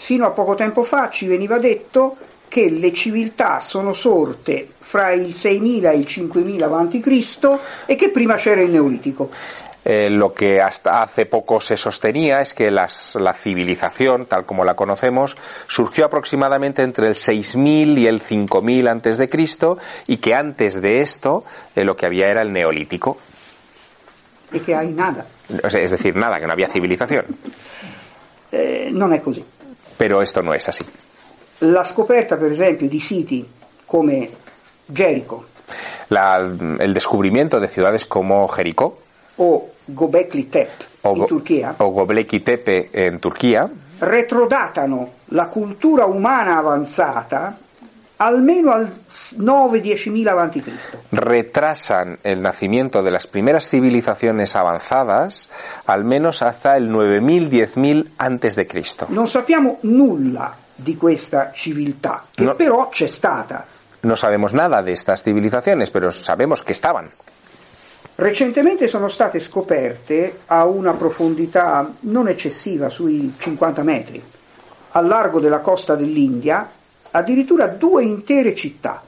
Speaker 3: Fino a poco tempo fa ci veniva detto che le civiltà sono sorte fra il 6000 e il 5000 a.C. e che prima c'era il Neolitico.
Speaker 1: Eh, lo que hasta hace poco se sostenía es que las- la civilización, tal como la conocemos, surgió aproximadamente entre el 6000 y el 5000 antes de Cristo y que antes de esto eh, lo que había era el neolítico.
Speaker 3: E che hai nada.
Speaker 1: Es decir, nada, que no había civilización.
Speaker 3: Eh, non è così.
Speaker 1: Pero esto no es así.
Speaker 3: La scoperta, per esempio, di siti come Gerico.
Speaker 1: La- el descubrimiento de ciudades como Jericó.
Speaker 3: O Gobekli Tepe
Speaker 1: Go-
Speaker 3: Turchia.
Speaker 1: o Göbekli Tepe en Turquía.
Speaker 3: Retrodatano la cultura umana avanzata almeno al 9-10.000 a.C.
Speaker 1: retrasan el nacimiento de las primeras civilizaciones avanzadas al menos hasta el 9000 10000 antes de Cristo.
Speaker 3: Non sappiamo nulla di questa civiltà, che
Speaker 1: No.
Speaker 3: però c'è stata.
Speaker 1: No sabemos nada de estas civilizaciones, pero sabemos que estaban.
Speaker 3: Recentemente sono state scoperte a una profondità non eccessiva, sui 50 metri, al largo della costa dell'India, addirittura due intere città.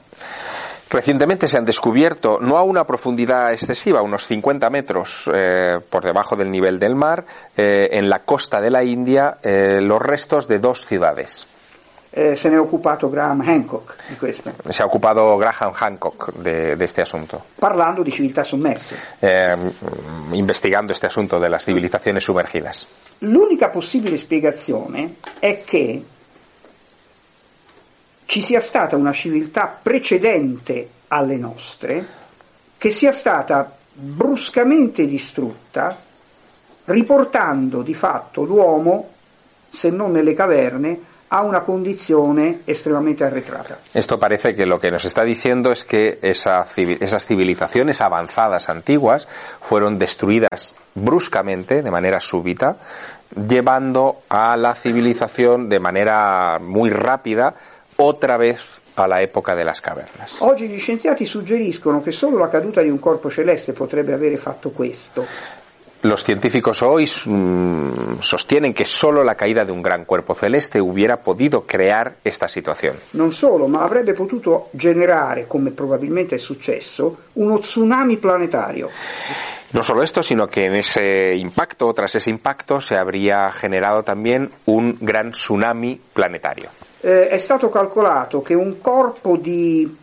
Speaker 1: Recientemente se han descubierto, no a una profundidad excesiva, unos 50 metros eh, por debajo del nivel del mar, eh, en la costa de la India, eh, los restos de dos ciudades.
Speaker 3: Eh, se ne è occupato Graham Hancock di questo,
Speaker 1: Se ha ocupado Graham Hancock de, de este asunto,
Speaker 3: parlando di civiltà sommerse.
Speaker 1: eh, investigando este asunto de las civilizaciones sumergidas.
Speaker 3: L'unica possibile spiegazione è che ci sia stata una civiltà precedente alle nostre che sia stata bruscamente distrutta, riportando di fatto l'uomo, se non nelle caverne, a una condizione estremamente arretrata.
Speaker 1: Esto parece que lo que nos está diciendo es que esas civilizaciones avanzadas antiguas fueron destruidas bruscamente, de manera súbita, llevando a la civilización de manera muy rápida otra vez a la época de las cavernas.
Speaker 3: Oggi gli scienziati suggeriscono che solo la caduta di un corpo celeste potrebbe avere fatto questo,
Speaker 1: Los científicos hoy mm, sostienen que solo la caída de un gran cuerpo celeste hubiera podido crear esta situación.
Speaker 3: Non solo, ma avrebbe potuto generare, come probabilmente è successo, uno tsunami planetario.
Speaker 1: No solo esto, sino que en ese impacto, tras ese impacto, se habría generado también un gran tsunami planetario.
Speaker 3: Eh, è stato calcolato che un corpo di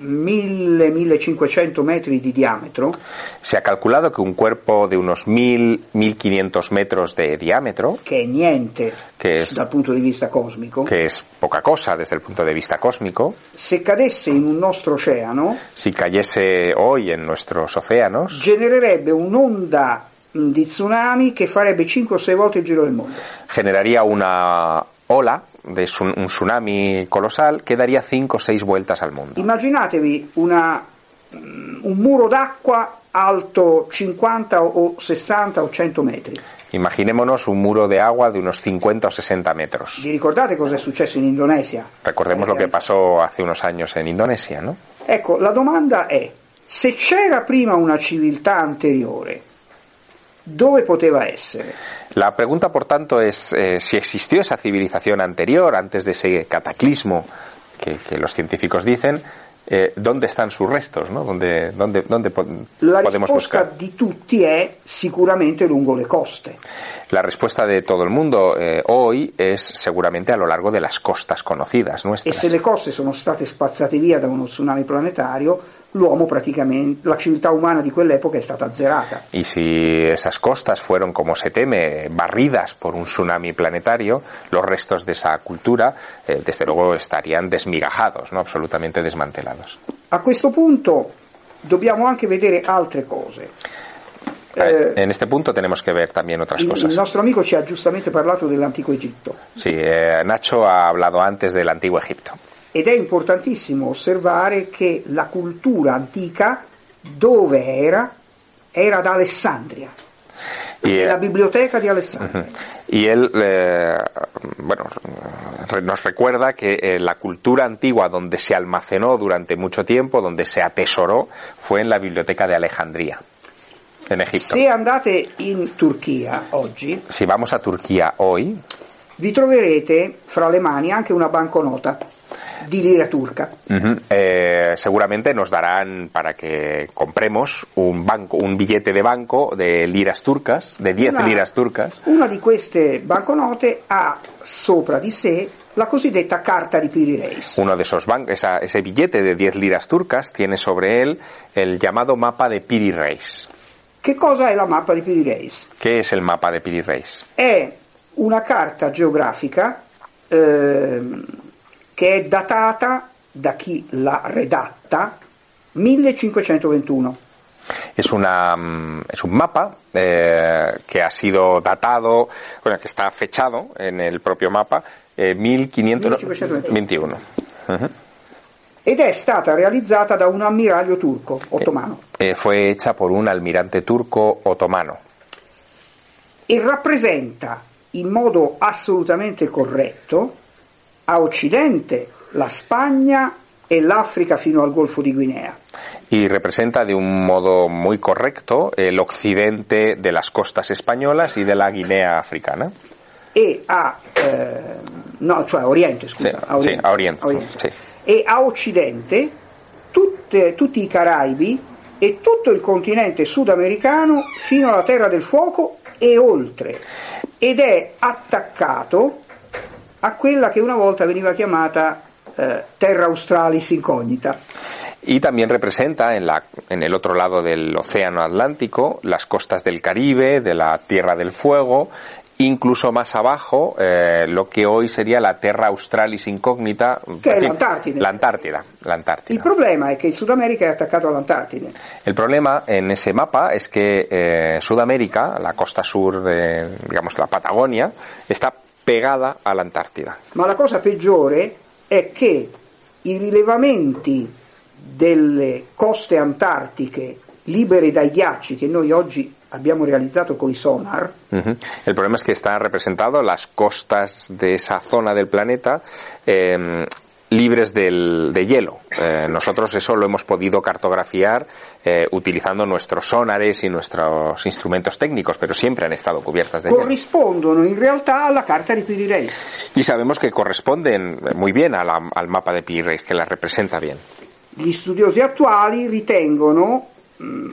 Speaker 3: 1000-1500 metri di diametro
Speaker 1: Se ha calculado que un cuerpo de unos 1000-1500 metros de diámetro,
Speaker 3: che è niente
Speaker 1: Che è-
Speaker 3: dal punto di vista cosmico,
Speaker 1: que es poca cosa desde el punto de vista cósmico,
Speaker 3: se cadesse in un nostro oceano
Speaker 1: si cayese hoy en nuestros océanos,
Speaker 3: genererebbe un'onda di tsunami che farebbe 5 o 6 volte il giro del mondo.
Speaker 1: generaría una ola de un tsunami colosal que daría cinco o seis vueltas al mundo.
Speaker 3: Immaginatevi una, mh, un muro d'acqua alto 50 o 60 o 100 metri.
Speaker 1: Imaginémonos un muro de agua de unos 50 o 60 metros.
Speaker 3: Vi ricordate cosa è successo in Indonesia?
Speaker 1: Recordemos lo que pasó hace unos años en Indonesia, ¿no?
Speaker 3: Ecco, la domanda è, se c'era prima una civiltà anteriore, dove poteva essere?
Speaker 1: La pregunta, por tanto, es eh, si existió esa civilización anterior, antes de ese cataclismo que, que los científicos dicen, eh, ¿dónde están sus restos? ¿no? ¿Dónde, dónde, dónde po-
Speaker 3: La
Speaker 1: podemos
Speaker 3: risposta
Speaker 1: buscar?
Speaker 3: di tutti è sicuramente lungo le coste.
Speaker 1: La respuesta de todo el mundo eh, hoy es seguramente a lo largo de las costas conocidas
Speaker 3: E
Speaker 1: nuestras.
Speaker 3: se le coste sono state spazzate via da uno tsunami planetario, l'uomo praticamente, la civiltà umana di quell'epoca è stata azzerata.
Speaker 1: Y si esas costas fueron, como se teme, barridas por un tsunami planetario, los restos de esa cultura, eh, desde luego, estarían desmigajados, no absolutamente desmantelados.
Speaker 3: A questo punto dobbiamo anche vedere altre cose.
Speaker 1: Eh, en este punto tenemos que ver también otras cosas.
Speaker 3: il nostro amico ci ha giustamente parlato dell'antico Egitto
Speaker 1: Sí, eh, Nacho ha hablado antes del antiguo Egipto.
Speaker 3: Ed è importantissimo osservare che la cultura antica dove era? Era ad Alessandria,
Speaker 1: Y, eh,
Speaker 3: nella biblioteca di Alessandria.
Speaker 1: y él, eh, bueno, nos recuerda que eh, la cultura antigua donde se almacenó durante mucho tiempo, donde se atesoró, fue en la biblioteca de Alejandría, en Egipto.
Speaker 3: Se andate in Turchia oggi
Speaker 1: Si vamos a Turquía hoy,
Speaker 3: vi troverete fra le mani anche una banconota di lira turca.
Speaker 1: Ujú. Eh, seguramente nos darán para que compremos un banco, un billete de banco de liras turcas, de 10
Speaker 3: Una-
Speaker 1: liras turcas.
Speaker 3: Una di queste banconote ha sopra di sé la cosiddetta carta di Piri Reis.
Speaker 1: Uno de esos bancos, ese billete de 10 liras turcas tiene sobre él el llamado mapa de Piri Reis.
Speaker 3: Che cosa è la mappa di Piri Reis?
Speaker 1: ¿Qué es el mapa de Piri Reis?
Speaker 3: È una carta geografica ehm, che è datata da chi l'ha redatta 1521.
Speaker 1: Es, una, mm, es un mapa eh, que ha sido datado, bueno, que está fechado en el propio mapa, eh, 1521. Ujú.
Speaker 3: ed è stata realizzata da un ammiraglio turco ottomano
Speaker 1: Eh, fue hecha por un almirante turco otomano.
Speaker 3: e rappresenta in modo assolutamente corretto a occidente la Spagna e l'Africa fino al Golfo di Guinea.
Speaker 1: y representa de un modo muy correcto el occidente de las costas españolas y de la Guinea africana.
Speaker 3: e a eh, no, cioè a Oriente, scusa,
Speaker 1: Sì, sì, a Oriente, sì.
Speaker 3: e a Occidente tutte- tutti i Caraibi e tutto il continente sudamericano fino alla Terra del Fuoco e oltre ed è attaccato a quella che una volta veniva chiamata eh, Terra Australis Incognita.
Speaker 1: Y también representa en, la, en el otro lado del Océano Atlántico las costas del Caribe, de la Tierra del Fuego, incluso más abajo eh, lo que hoy sería la Terra Australis Incógnita.
Speaker 3: Che è l'Antartide.
Speaker 1: La Antártida. La
Speaker 3: Il problema è che il Sud America è attaccato all'Antartide.
Speaker 1: El problema en ese mapa es que eh, Sudamérica, la costa sur de, digamos, la Patagonia, está pegada a la Antártida.
Speaker 3: Ma la cosa peggiore è che i rilevamenti delle coste antartiche libere dai ghiacci che noi oggi abbiamo realizzato con i sonar
Speaker 1: Ujú. El problema es que están representadas las costas de esa zona del planeta eh, libres del- de hielo. Eh, nosotros eso lo hemos podido cartografiar eh, utilizando nuestros sonares y nuestros instrumentos técnicos, pero siempre han estado cubiertas de hielo.
Speaker 3: corrispondono in realtà alla carta di Piri Reis.
Speaker 1: Y sabemos que corresponden muy bien a la- al mapa de Pi Reis, que la representa bien.
Speaker 3: Gli studiosi attuali ritengono, mh,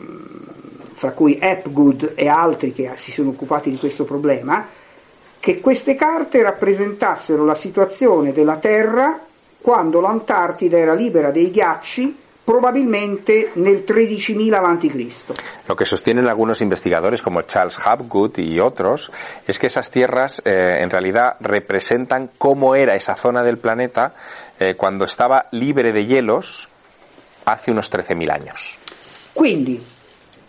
Speaker 3: fra cui Hapgood e altri che si sono occupati di questo problema, che queste carte rappresentassero la situazione della Terra quando l'Antartide era libera dei ghiacci, probabilmente nel 13.000 a.C.
Speaker 1: Lo que sostienen algunos investigadores como Charles Hapgood y otros es que esas tierras eh, en realidad representan cómo era esa zona del planeta eh, cuando estaba libre de hielos hace unos 13.000 años.
Speaker 3: Quindi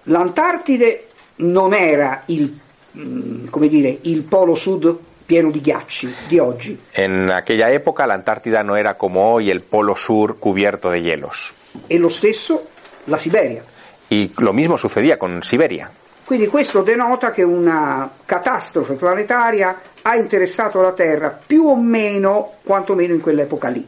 Speaker 3: l'Antartide non era il, mh, come dire, il polo sud pieno di ghiacci di oggi.
Speaker 1: En aquella época la Antártida no era como hoy el polo sur cubierto de hielos.
Speaker 3: E lo stesso la Siberia.
Speaker 1: Y lo mismo sucedía con Siberia.
Speaker 3: Quindi questo denota che una catastrofe planetaria ha interessato la Terra più o meno, quantomeno in quell'epoca lì.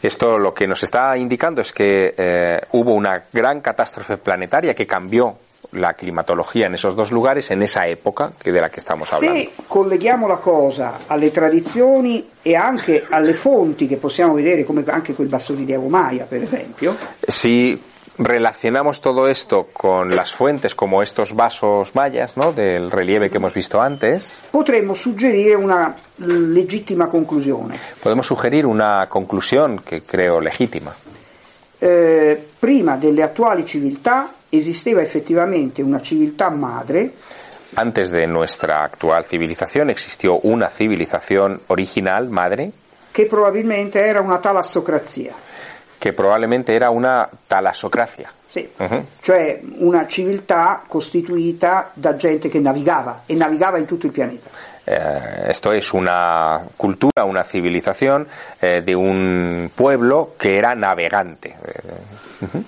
Speaker 1: Esto lo que nos está indicando es que eh, hubo una gran catástrofe planetaria que cambió la climatología en esos dos lugares en esa época que de la que estamos hablando.
Speaker 3: Se colleghiamo la cosa alle tradizioni e anche alle fonti che possiamo vedere, come anche quel bastone di Agomaia, per esempio,
Speaker 1: Si relacionamos todo esto con las fuentes como estos vasos mayas, ¿no? Del relieve que hemos visto antes,
Speaker 3: potremmo suggerire una legittima conclusione.
Speaker 1: podemos sugerir una conclusión que creo legítima.
Speaker 3: Eh, prima delle attuali civiltà esisteva effettivamente una civiltà madre
Speaker 1: Antes de nuestra actual civilización existió una civilización original, madre,
Speaker 3: che probabilmente era una talassocrazia.
Speaker 1: che probabilmente era una talassocrazia.
Speaker 3: Sì, cioè una civiltà costituita da gente che navigava e navigava in tutto il pianeta.
Speaker 1: Eh, esto es una cultura, una civilización eh, de un pueblo que era navegante.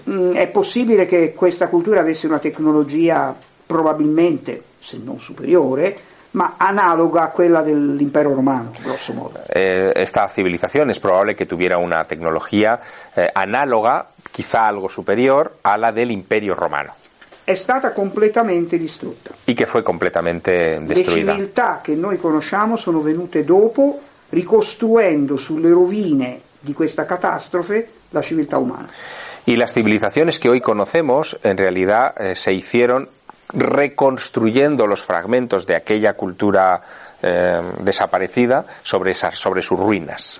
Speaker 3: Mm, È possibile che questa cultura avesse una tecnologia probabilmente, se non superiore, ma analoga a quella dell'impero romano, grosso modo.
Speaker 1: Eh, esta civilización es probable que tuviera una tecnología eh, análoga, quizá algo superior, a la del imperio romano
Speaker 3: È stata completamente distrutta.
Speaker 1: completamente
Speaker 3: Le civiltà che noi conosciamo sono venute dopo, ricostruendo sulle rovine di questa catastrofe la civiltà umana.
Speaker 1: Y las civilizaciones que hoy conocemos en realidad eh, se hicieron reconstruyendo los fragmentos de aquella cultura eh, desaparecida sobre, esas, sobre sus ruinas.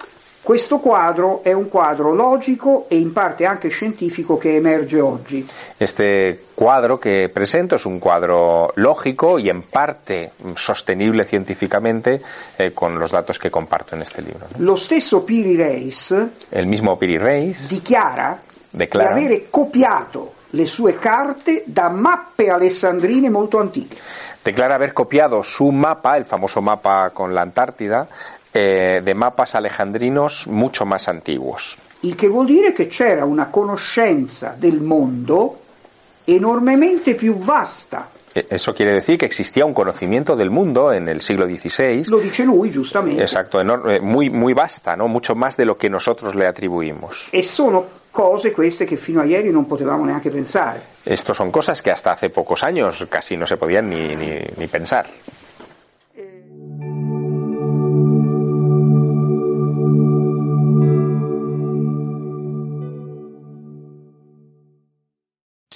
Speaker 3: Questo quadro è un quadro logico e in parte anche scientifico che emerge oggi.
Speaker 1: Este cuadro que presento es un cuadro lógico y en parte sostenible científicamente eh, con los datos que comparto en este libro. ¿no?
Speaker 3: Lo stesso Piri Reis
Speaker 1: El mismo Piri Reis
Speaker 3: dichiara
Speaker 1: Declara.
Speaker 3: di avere copiato le sue carte da mappe alessandrine molto antiche.
Speaker 1: declara haber copiado su mapa, el famoso mapa con la Antártida, eh, de mapas alejandrinos mucho más antiguos.
Speaker 3: Il che vuol dire che c'era una conoscenza del mondo enormemente più vasta.
Speaker 1: Eh, Eso quiere decir que existía un conocimiento del mundo en el siglo XVI,
Speaker 3: Lo dice lui giustamente.
Speaker 1: exacto, enorme, muy, muy vasta, ¿no? mucho más de lo que nosotros le atribuimos.
Speaker 3: E sono cose queste che fino a ieri non potevamo neanche pensare.
Speaker 1: Estos son cosas que hasta hace pocos años casi no se podían ni, ni, ni pensar.